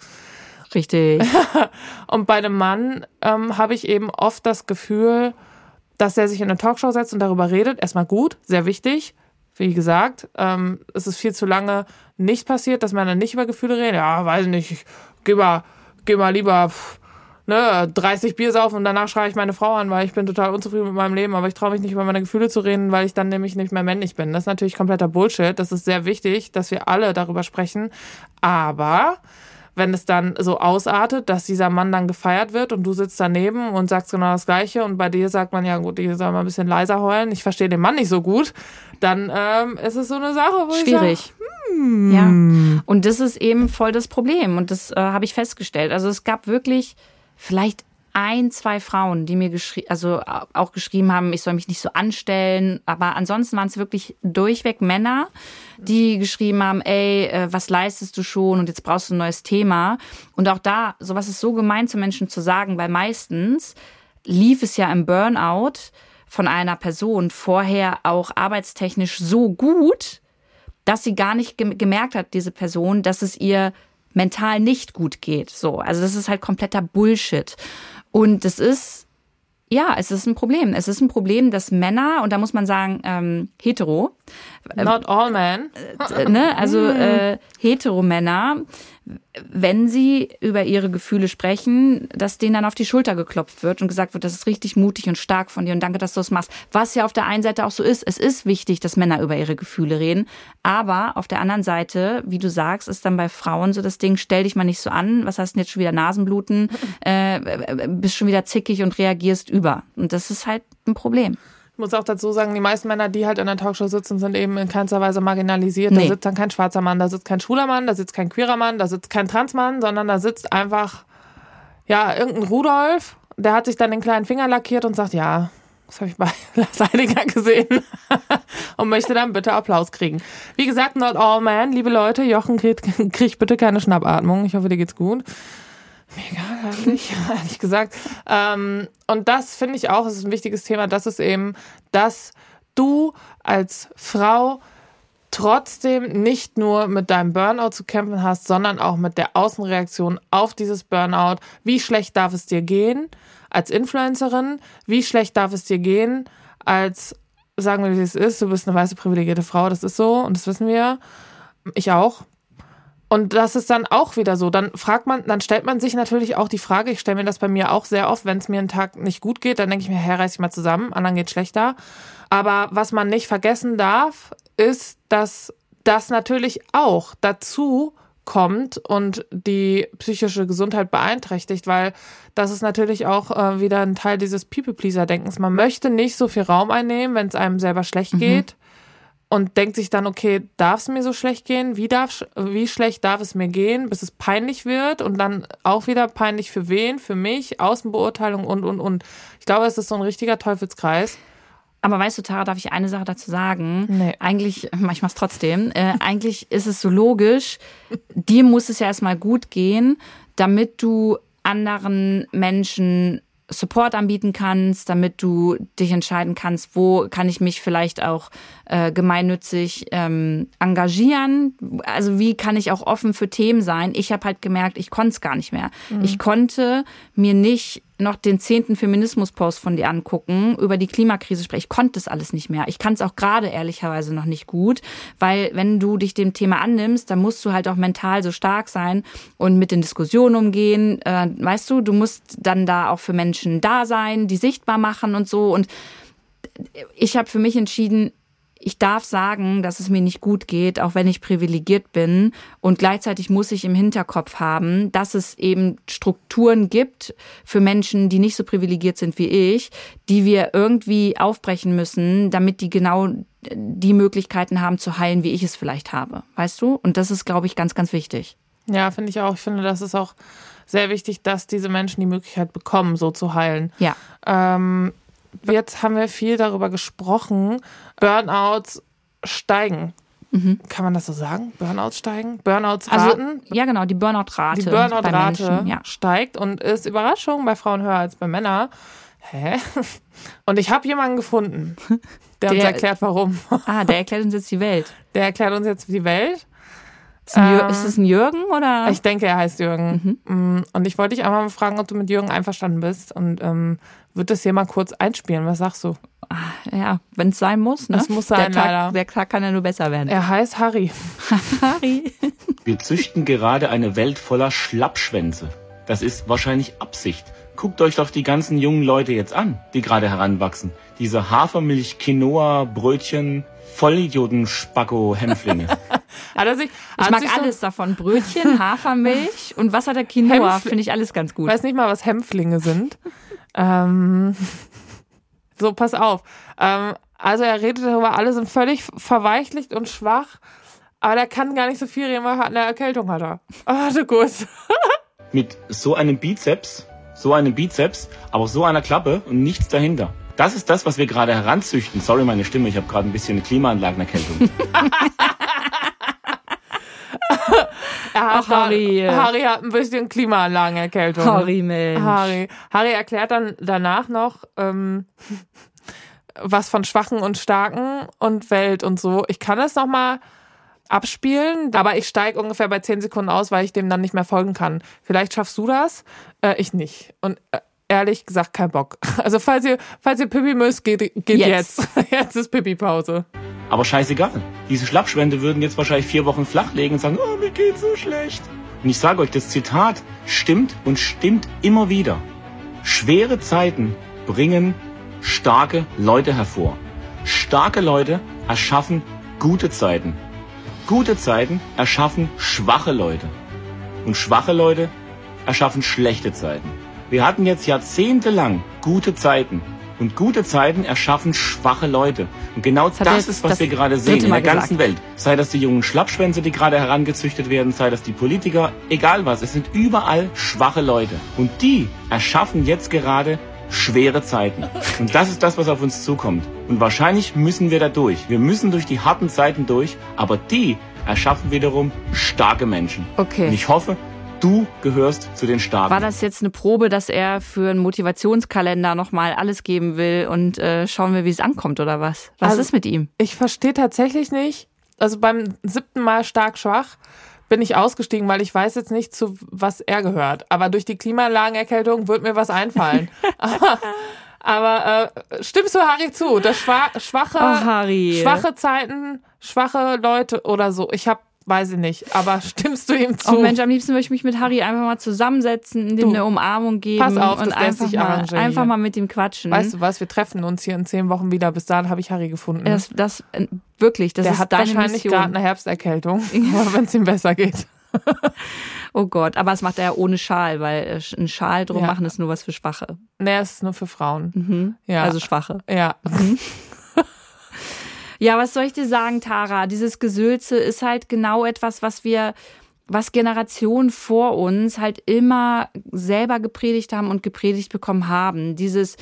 Richtig. [laughs] und bei einem Mann ähm, habe ich eben oft das Gefühl, dass er sich in eine Talkshow setzt und darüber redet. Erstmal gut, sehr wichtig. Wie gesagt, ähm, es ist viel zu lange nicht passiert, dass Männer nicht über Gefühle reden. Ja, weiß nicht, ich geh mal, geh mal lieber pff, ne, 30 Bier saufen und danach schreie ich meine Frau an, weil ich bin total unzufrieden mit meinem Leben, aber ich traue mich nicht über meine Gefühle zu reden, weil ich dann nämlich nicht mehr männlich bin. Das ist natürlich kompletter Bullshit. Das ist sehr wichtig, dass wir alle darüber sprechen. Aber wenn es dann so ausartet, dass dieser Mann dann gefeiert wird und du sitzt daneben und sagst genau das Gleiche und bei dir sagt man, ja gut, ich soll mal ein bisschen leiser heulen, ich verstehe den Mann nicht so gut, dann ähm, ist es so eine Sache, wo Schwierig. ich sage, hm. Ja, und das ist eben voll das Problem und das äh, habe ich festgestellt. Also es gab wirklich vielleicht ein, zwei Frauen, die mir geschrieben, also auch geschrieben haben, ich soll mich nicht so anstellen. Aber ansonsten waren es wirklich durchweg Männer, die geschrieben haben, ey, äh, was leistest du schon und jetzt brauchst du ein neues Thema. Und auch da, sowas ist so gemein zu Menschen zu sagen, weil meistens lief es ja im Burnout von einer Person vorher auch arbeitstechnisch so gut, dass sie gar nicht gemerkt hat, diese Person, dass es ihr mental nicht gut geht. So, also das ist halt kompletter Bullshit. Und das ist, ja, es ist ein Problem. Es ist ein Problem, dass Männer, und da muss man sagen, ähm, hetero. Not all men. Äh, ne, also [laughs] äh, hetero Männer wenn sie über ihre Gefühle sprechen, dass denen dann auf die Schulter geklopft wird und gesagt wird, das ist richtig mutig und stark von dir und danke, dass du das machst. Was ja auf der einen Seite auch so ist. Es ist wichtig, dass Männer über ihre Gefühle reden. Aber auf der anderen Seite, wie du sagst, ist dann bei Frauen so das Ding, stell dich mal nicht so an. Was hast du denn jetzt schon wieder Nasenbluten? [laughs] Äh, bist schon wieder zickig und reagierst über. Und das ist halt ein Problem muss auch dazu sagen, die meisten Männer, die halt in der Talkshow sitzen, sind eben in keinster Weise marginalisiert. Nee. Da sitzt dann kein schwarzer Mann, da sitzt kein schwuler Mann, da sitzt kein queerer Mann, da sitzt kein Transmann, sondern da sitzt einfach, ja, irgendein Rudolf, der hat sich dann den kleinen Finger lackiert und sagt, ja, das habe ich bei [laughs] Lars Heiliger gesehen [laughs] und möchte dann bitte Applaus kriegen. Wie gesagt, not all men, liebe Leute, Jochen kriegt, [laughs] kriegt bitte keine Schnappatmung. Ich hoffe, dir geht's gut. Mega, eigentlich, [laughs] ehrlich gesagt. Ähm, und das finde ich auch, ist ein wichtiges Thema. Das ist eben, dass du als Frau trotzdem nicht nur mit deinem Burnout zu kämpfen hast, sondern auch mit der Außenreaktion auf dieses Burnout. Wie schlecht darf es dir gehen als Influencerin? Wie schlecht darf es dir gehen als, sagen wir, wie es ist, du bist eine weiße privilegierte Frau, das ist so und das wissen wir. Ich auch. Und das ist dann auch wieder so. Dann fragt man, dann stellt man sich natürlich auch die Frage, ich stelle mir das bei mir auch sehr oft, wenn es mir einen Tag nicht gut geht, dann denke ich mir, hey, reiß ich mal zusammen, anderen geht schlechter. Aber was man nicht vergessen darf, ist, dass das natürlich auch dazu kommt und die psychische Gesundheit beeinträchtigt, weil das ist natürlich auch äh, wieder ein Teil dieses People-Pleaser-Denkens. Man möchte nicht so viel Raum einnehmen, wenn es einem selber schlecht mhm. geht und denkt sich dann, okay, darf es mir so schlecht gehen? Wie, darf, wie schlecht darf es mir gehen, bis es peinlich wird? Und dann auch wieder peinlich für wen? Für mich, Außenbeurteilung und, und, und. Ich glaube, es ist so ein richtiger Teufelskreis. Aber weißt du, Tara, darf ich eine Sache dazu sagen? Nee. Eigentlich, [laughs] ich mach's trotzdem. Äh, eigentlich ist es so logisch, dir muss es ja erstmal gut gehen, damit du anderen Menschen Support anbieten kannst, damit du dich entscheiden kannst, wo kann ich mich vielleicht auch äh, gemeinnützig ähm, engagieren. Also wie kann ich auch offen für Themen sein. Ich habe halt gemerkt, ich konnte es gar nicht mehr. Mhm. Ich konnte mir nicht noch den zehnten Feminismus-Post von dir angucken, über die Klimakrise sprechen. Ich konnte das alles nicht mehr. Ich kann es auch gerade ehrlicherweise noch nicht gut, weil wenn du dich dem Thema annimmst, dann musst du halt auch mental so stark sein und mit den Diskussionen umgehen. Äh, weißt du, du musst dann da auch für Menschen da sein, die sichtbar machen und so. Und ich habe für mich entschieden, ich darf sagen, dass es mir nicht gut geht, auch wenn ich privilegiert bin. Und gleichzeitig muss ich im Hinterkopf haben, dass es eben Strukturen gibt für Menschen, die nicht so privilegiert sind wie ich, die wir irgendwie aufbrechen müssen, damit die genau die Möglichkeiten haben zu heilen, wie ich es vielleicht habe. Weißt du? Und das ist, glaube ich, ganz, ganz wichtig. Ja, finde ich auch. Ich finde, das ist auch sehr wichtig, dass diese Menschen die Möglichkeit bekommen, so zu heilen. Ja. Ähm, Jetzt haben wir viel darüber gesprochen. Burnouts steigen. Mhm. Kann man das so sagen? Burnouts steigen? Burnouts also, raten? Also, ja, genau, die Burnout-Rate. Die Burnout-Rate ja. steigt und ist Überraschung bei Frauen höher als bei Männern. Hä? [laughs] Und ich habe jemanden gefunden, der, der, uns erklärt, warum. Ah, der erklärt uns jetzt die Welt. [laughs] Der erklärt uns jetzt die Welt. Ist, ähm, ist es ein Jürgen oder? Ich denke, er heißt Jürgen. Mhm. Mm, und ich wollte dich einmal fragen, ob du mit Jürgen einverstanden bist und ähm, würde das hier mal kurz einspielen. Was sagst du? Ah, ja, wenn es sein muss. Ne? Das muss sein, der Tag, leider. Der Tag kann ja nur besser werden. Er heißt Harry. [laughs] Harry. Wir züchten gerade eine Welt voller Schlappschwänze. Das ist wahrscheinlich Absicht. Guckt euch doch die ganzen jungen Leute jetzt an, die gerade heranwachsen. Diese Hafermilch, Quinoa, Brötchen, Vollidioten, Spacko, Hämpflinge. [laughs] ich, ich mag alles so davon. Brötchen, Hafermilch und was hat der Quinoa? Finde ich alles ganz gut. Ich weiß nicht mal, was Hämpflinge sind. Ähm, [laughs] so, pass auf. Ähm, also er redet darüber, alle sind völlig verweichlicht und schwach. Aber der kann gar nicht so viel reden, weil er eine Erkältung hat er. [laughs] Oh, du gut. [laughs] Mit so einem Bizeps, so einem Bizeps, aber so einer Klappe und nichts dahinter. Das ist das, was wir gerade heranzüchten. Sorry, meine Stimme, ich habe gerade ein bisschen eine Klimaanlagenerkältung. [laughs] er hat Harry. Harry hat ein bisschen Klimaanlagenerkältung. Harry, Mensch. Harry. Harry erklärt dann danach noch ähm, was von Schwachen und Starken und Welt und so. Ich kann es nochmal abspielen, aber ich steige ungefähr bei 10 Sekunden aus, weil ich dem dann nicht mehr folgen kann. Vielleicht schaffst du das, äh, ich nicht. Und äh, ehrlich gesagt kein Bock. [laughs] Also falls ihr, falls ihr Pippi müsst, geht, geht jetzt. Jetzt, [laughs] jetzt ist Pippi-Pause. Aber scheißegal. Diese Schlappschwände würden jetzt wahrscheinlich vier Wochen flachlegen und sagen, oh, mir geht's so schlecht. Und ich sage euch, das Zitat stimmt und stimmt immer wieder. Schwere Zeiten bringen starke Leute hervor. Starke Leute erschaffen gute Zeiten. Gute Zeiten erschaffen schwache Leute. Und schwache Leute erschaffen schlechte Zeiten. Wir hatten jetzt jahrzehntelang gute Zeiten. Und gute Zeiten erschaffen schwache Leute. Und genau das, das ist, was das wir gerade sehen in der ganzen Welt. Sei das die jungen Schlappschwänze, die gerade herangezüchtet werden, sei das die Politiker, egal was. Es sind überall schwache Leute. Und die erschaffen jetzt gerade schwere Zeiten. Und das ist das, was auf uns zukommt. Und wahrscheinlich müssen wir da durch. Wir müssen durch die harten Zeiten durch, aber die erschaffen wiederum starke Menschen. Okay. Und ich hoffe, du gehörst zu den Starken. War das jetzt eine Probe, dass er für einen Motivationskalender nochmal alles geben will und äh, schauen wir, wie es ankommt oder was? Was also, ist mit ihm? Ich verstehe tatsächlich nicht. Also beim siebten Mal stark schwach bin ich ausgestiegen, weil ich weiß jetzt nicht, zu was er gehört. Aber durch die Klimaanlagenerkältung wird mir was einfallen. [laughs] aber, aber äh, stimmst du Harry zu? Das schwache, oh, Harry. schwache Zeiten, schwache Leute oder so. Ich habe Weiß ich nicht, aber stimmst du ihm zu? Oh Mensch, am liebsten würde ich mich mit Harry einfach mal zusammensetzen, ihm eine Umarmung geben pass auf, und einfach mal, einfach mal mit ihm quatschen. Weißt du was, wir treffen uns hier in zehn Wochen wieder. Bis dahin habe ich Harry gefunden. Das, das äh, wirklich, das Der ist hat deine wahrscheinlich gerade eine Herbsterkältung, [laughs] wenn es ihm besser geht. [laughs] oh Gott, aber es macht er ja ohne Schal, weil äh, ein Schal drum ja. machen ist nur was für Schwache. Nee, es ist nur für Frauen. Mhm. Ja. Also Schwache. Ja. Mhm. [laughs] Ja, was soll ich dir sagen, Tara? Dieses Gesülze ist halt genau etwas, was wir was Generationen vor uns halt immer selber gepredigt haben und gepredigt bekommen haben. Dieses,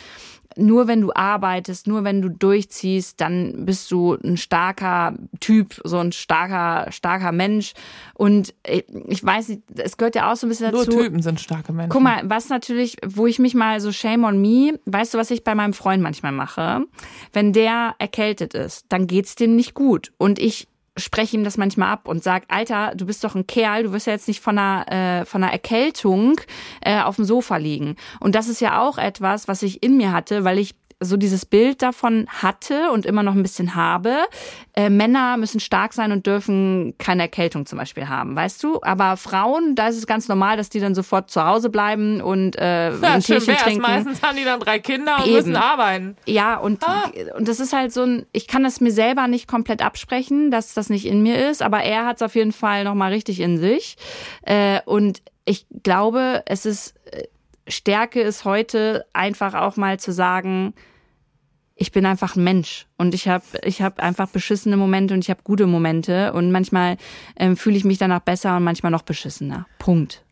nur wenn du arbeitest, nur wenn du durchziehst, dann bist du ein starker Typ, so ein starker, starker Mensch. Und ich weiß nicht, es gehört ja auch so ein bisschen dazu. Nur Typen sind starke Menschen. Guck mal, was natürlich, wo ich mich mal so shame on me, weißt du, was ich bei meinem Freund manchmal mache? Wenn der erkältet ist, dann geht's dem nicht gut. Und ich spreche ihm das manchmal ab und sag, Alter, du bist doch ein Kerl, du wirst ja jetzt nicht von einer, äh, von einer Erkältung äh, auf dem Sofa liegen. Und das ist ja auch etwas, was ich in mir hatte, weil ich so dieses Bild davon hatte und immer noch ein bisschen habe. Äh, Männer müssen stark sein und dürfen keine Erkältung zum Beispiel haben, weißt du? Aber Frauen, da ist es ganz normal, dass die dann sofort zu Hause bleiben und äh, [laughs] ja, ein Teechen trinken. Meistens haben die dann drei Kinder und Eben. müssen arbeiten. Ja, und, ah. und das ist halt so ein, ich kann das mir selber nicht komplett absprechen, dass das nicht in mir ist, aber er hat es auf jeden Fall nochmal richtig in sich. Äh, und ich glaube, es ist äh, Stärke ist heute einfach auch mal zu sagen, ich bin einfach ein Mensch und ich habe ich hab einfach beschissene Momente und ich habe gute Momente und manchmal ähm, fühle ich mich danach besser und manchmal noch beschissener. Punkt.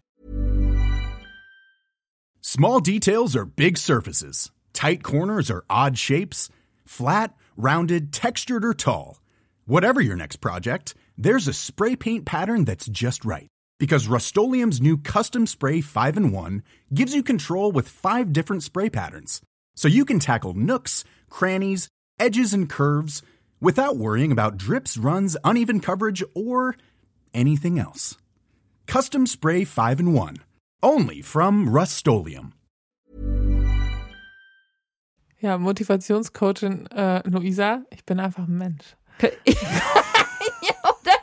Small details are big surfaces. Tight corners are odd shapes. Flat, rounded, textured or tall. Whatever your next project, there's a spray paint pattern that's just right. Because Rust-Oleum's new Custom Spray 5 in 1 gives you control with 5 different spray patterns. So you can tackle nooks, crannies, edges, and curves without worrying about drips, runs, uneven coverage, or anything else. Custom Spray 5 in 1. Only from Rust-Oleum. Ja, Motivationscoachin äh, Luisa, ich bin einfach ein Mensch. [laughs]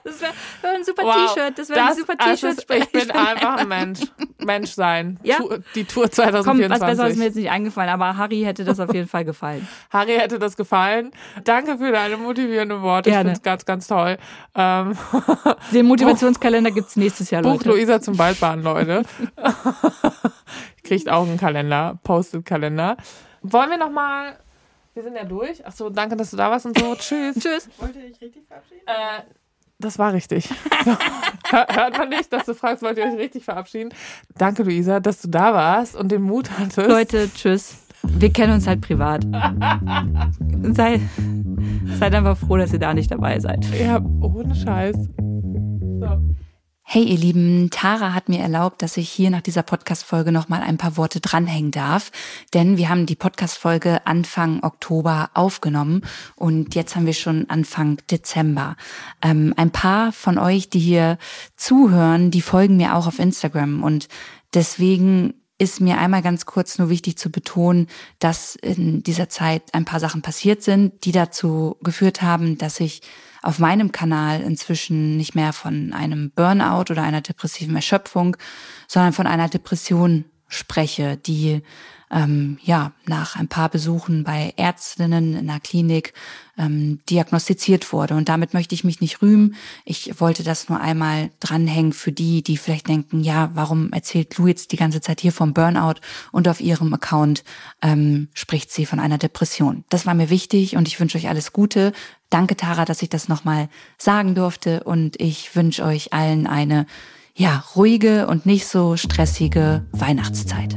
Das wäre wär ein super wow, T-Shirt. Das wäre ein super T-Shirt. Ich bin einfach ein Mensch. Mensch sein. Ja? die Tour 2024. Komm, was besser ist mir jetzt nicht eingefallen, aber Harry hätte das auf jeden Fall gefallen. [laughs] Harry hätte das gefallen. Danke für deine motivierenden Worte. Gerne. Ich finde es ganz, ganz toll. Ähm, [laughs] Den Motivationskalender gibt es nächstes Jahr, Leute. Buch Luisa zum Waldbahn, Leute. [laughs] Kriegt auch einen Kalender, Post-it-Kalender. Wollen wir nochmal wir sind ja durch. Achso, danke, dass du da warst und so. Tschüss. Tschüss. Wollte ich richtig verabschieden? Äh, das war richtig. [laughs] Hört man nicht, dass du fragst, wollt ihr euch richtig verabschieden? Danke, Luisa, dass du da warst und den Mut hattest. Leute, tschüss. Wir kennen uns halt privat. [laughs] Sei, seid einfach froh, dass ihr da nicht dabei seid. Ja, ohne Scheiß. Hey ihr Lieben, Tara hat mir erlaubt, dass ich hier nach dieser Podcast-Folge nochmal ein paar Worte dranhängen darf, denn wir haben die Podcast-Folge Anfang Oktober aufgenommen und jetzt haben wir schon Anfang Dezember. Ähm, ein paar von euch, die hier zuhören, die folgen mir auch auf Instagram und deswegen ist mir einmal ganz kurz nur wichtig zu betonen, dass in dieser Zeit ein paar Sachen passiert sind, die dazu geführt haben, dass ich auf meinem Kanal inzwischen nicht mehr von einem Burnout oder einer depressiven Erschöpfung, sondern von einer Depression spreche, die ähm, ja nach ein paar Besuchen bei Ärztinnen in der Klinik ähm, diagnostiziert wurde. Und damit möchte ich mich nicht rühmen. Ich wollte das nur einmal dranhängen für die, die vielleicht denken, ja, warum erzählt Lou jetzt die ganze Zeit hier vom Burnout und auf ihrem Account ähm, spricht sie von einer Depression. Das war mir wichtig und ich wünsche euch alles Gute. Danke, Tara, dass ich das nochmal sagen durfte und ich wünsche euch allen eine ja, ruhige und nicht so stressige Weihnachtszeit.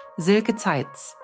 Silke Zeitz.